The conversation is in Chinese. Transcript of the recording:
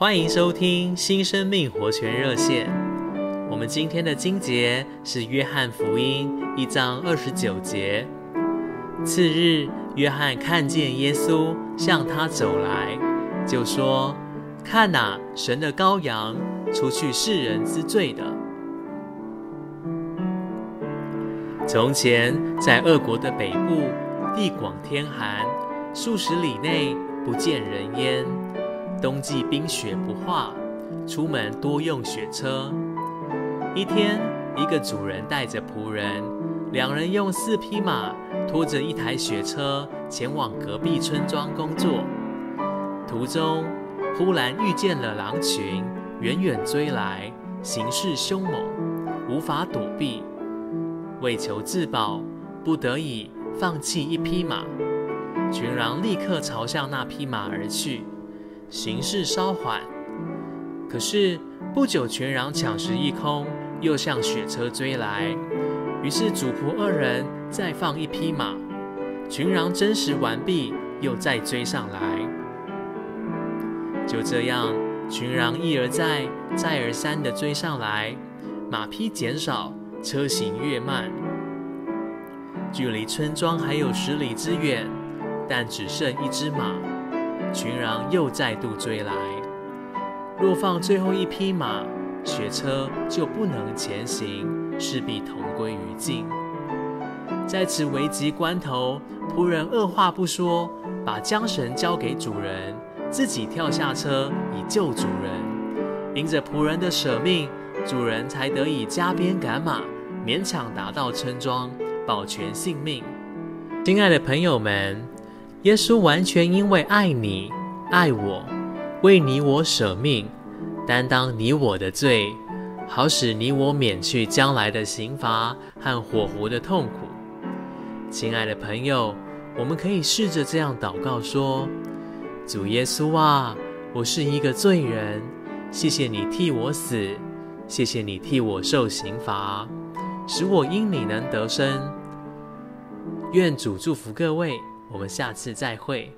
欢迎收听新生命活泉热线。我们今天的经节是约翰福音一章二十九节。次日，约翰看见耶稣向他走来，就说：“看哪，神的羔羊，除去世人之罪的。”从前，在俄国的北部，地广天寒，数十里内不见人烟。冬季冰雪不化，出门多用雪车。一天，一个主人带着仆人，两人用四匹马拖着一台雪车前往隔壁村庄工作。途中，忽然遇见了狼群，远远追来，形势凶猛，无法躲避。为求自保，不得已放弃一匹马。群狼立刻朝向那匹马而去。形势稍缓，可是不久，群狼抢食一空，又向雪车追来。于是主仆二人再放一匹马，群狼争食完毕，又再追上来。就这样，群狼一而再、再而三地追上来，马匹减少，车行越慢。距离村庄还有十里之远，但只剩一只马。群狼又再度追来，若放最后一匹马，雪车就不能前行，势必同归于尽。在此危急关头，仆人二话不说，把缰绳交给主人，自己跳下车以救主人。因着仆人的舍命，主人才得以加鞭赶马，勉强达到村庄，保全性命。亲爱的朋友们。耶稣完全因为爱你、爱我，为你我舍命，担当你我的罪，好使你我免去将来的刑罚和火湖的痛苦。亲爱的朋友，我们可以试着这样祷告说：“主耶稣啊，我是一个罪人，谢谢你替我死，谢谢你替我受刑罚，使我因你能得生。”愿主祝福各位。我们下次再会。